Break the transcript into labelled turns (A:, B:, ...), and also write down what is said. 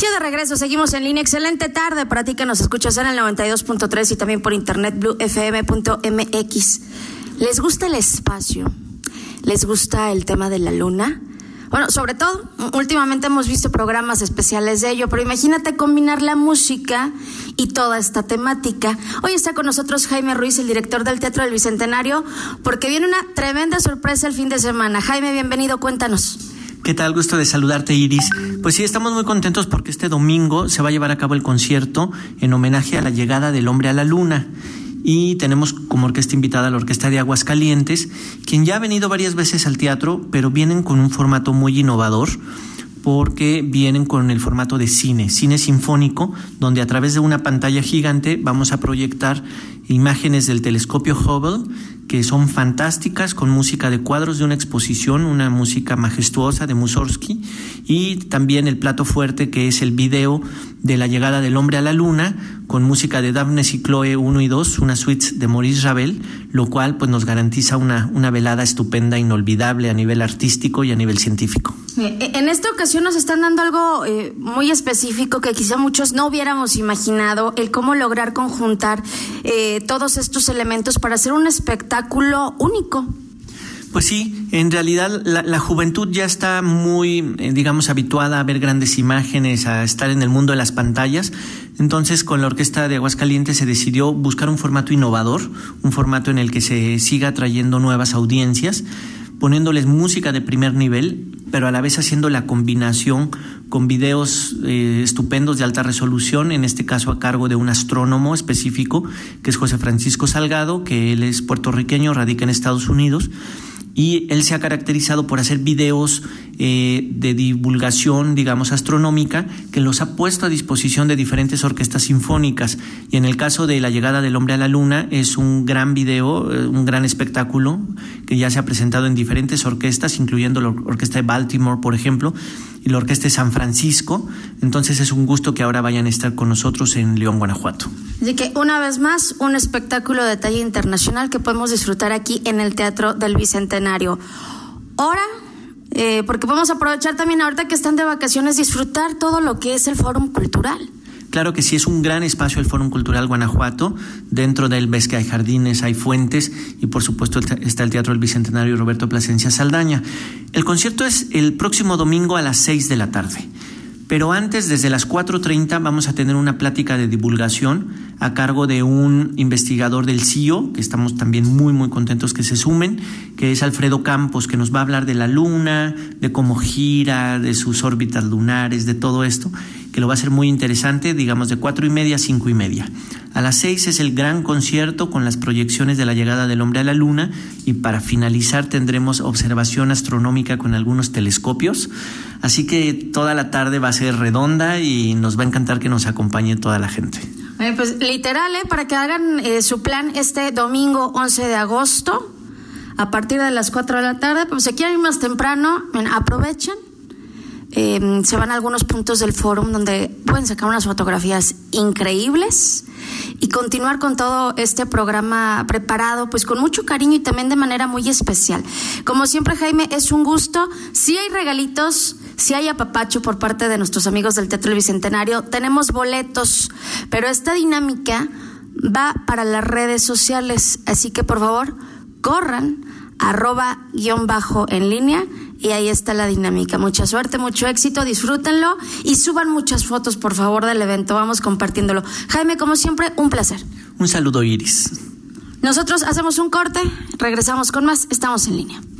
A: De regreso, seguimos en línea. Excelente tarde para ti que nos escuchas en el 92.3 y también por internet bluefm.mx. ¿Les gusta el espacio? ¿Les gusta el tema de la luna? Bueno, sobre todo, últimamente hemos visto programas especiales de ello, pero imagínate combinar la música y toda esta temática. Hoy está con nosotros Jaime Ruiz, el director del Teatro del Bicentenario, porque viene una tremenda sorpresa el fin de semana. Jaime, bienvenido, cuéntanos.
B: ¿Qué tal? Gusto de saludarte, Iris. Pues sí, estamos muy contentos porque este domingo se va a llevar a cabo el concierto en homenaje a la llegada del hombre a la luna. Y tenemos como orquesta invitada a la Orquesta de Aguascalientes, quien ya ha venido varias veces al teatro, pero vienen con un formato muy innovador porque vienen con el formato de cine, cine sinfónico, donde a través de una pantalla gigante vamos a proyectar imágenes del telescopio Hubble que son fantásticas con música de cuadros de una exposición, una música majestuosa de Mussorgsky y también el plato fuerte que es el video de la llegada del hombre a la luna con música de Daphne y Chloe 1 y 2, una suite de Maurice Ravel, lo cual pues nos garantiza una, una velada estupenda, inolvidable a nivel artístico y a nivel científico.
A: Eh, en esta ocasión nos están dando algo eh, muy específico que quizá muchos no hubiéramos imaginado, el cómo lograr conjuntar eh, todos estos elementos para hacer un espectáculo único.
B: Pues sí, en realidad la, juventud ya está muy, digamos, habituada a ver grandes imágenes, a estar en el mundo de las pantallas. Entonces, con la Orquesta de Aguascalientes se decidió buscar un formato innovador, un formato en el que se siga trayendo nuevas audiencias, poniéndoles música de primer nivel, pero a la vez haciendo la combinación con videos eh, estupendos de alta resolución, en este caso a cargo de un astrónomo específico, que es José Francisco Salgado, que él es puertorriqueño, radica en Estados Unidos y él se ha caracterizado por hacer videos eh, de divulgación, digamos, astronómica, que los ha puesto a disposición de diferentes orquestas sinfónicas. Y en el caso de la llegada del hombre a la luna, es un gran video, eh, un gran espectáculo que ya se ha presentado en diferentes orquestas, incluyendo la Orquesta de Baltimore, por ejemplo, y la Orquesta de San Francisco. Entonces es un gusto que ahora vayan a estar con nosotros en León, Guanajuato.
A: Así que una vez más, un espectáculo de talla internacional que podemos disfrutar aquí en el Teatro del Bicentenario. Ahora, eh, porque podemos aprovechar también ahorita que están de vacaciones, disfrutar todo lo que es el Fórum Cultural.
B: Claro que sí, es un gran espacio el Fórum Cultural Guanajuato. Dentro de él ves que hay jardines, hay fuentes y por supuesto está el Teatro del Bicentenario Roberto Plasencia Saldaña. El concierto es el próximo domingo a las 6 de la tarde. Pero antes, desde las 4.30, vamos a tener una plática de divulgación a cargo de un investigador del CIO, que estamos también muy, muy contentos que se sumen, que es Alfredo Campos, que nos va a hablar de la Luna, de cómo gira, de sus órbitas lunares, de todo esto que lo va a ser muy interesante, digamos de cuatro y media a cinco y media. A las seis es el gran concierto con las proyecciones de la llegada del hombre a la luna y para finalizar tendremos observación astronómica con algunos telescopios. Así que toda la tarde va a ser redonda y nos va a encantar que nos acompañe toda la gente.
A: pues literal, ¿eh? para que hagan eh, su plan este domingo 11 de agosto a partir de las 4 de la tarde, pues si quieren ir más temprano, aprovechen Em, se van a algunos puntos del foro donde pueden sacar unas fotografías increíbles y continuar con todo este programa preparado, pues con mucho cariño y también de manera muy especial. Como siempre, Jaime, es un gusto. Si hay regalitos, si hay apapacho por parte de nuestros amigos del Teatro del Bicentenario, tenemos boletos, pero esta dinámica va para las redes sociales, así que por favor, corran arroba guion bajo en línea y ahí está la dinámica. Mucha suerte, mucho éxito, disfrútenlo y suban muchas fotos, por favor, del evento. Vamos compartiéndolo. Jaime, como siempre, un placer.
B: Un saludo, Iris.
A: Nosotros hacemos un corte, regresamos con más, estamos en línea.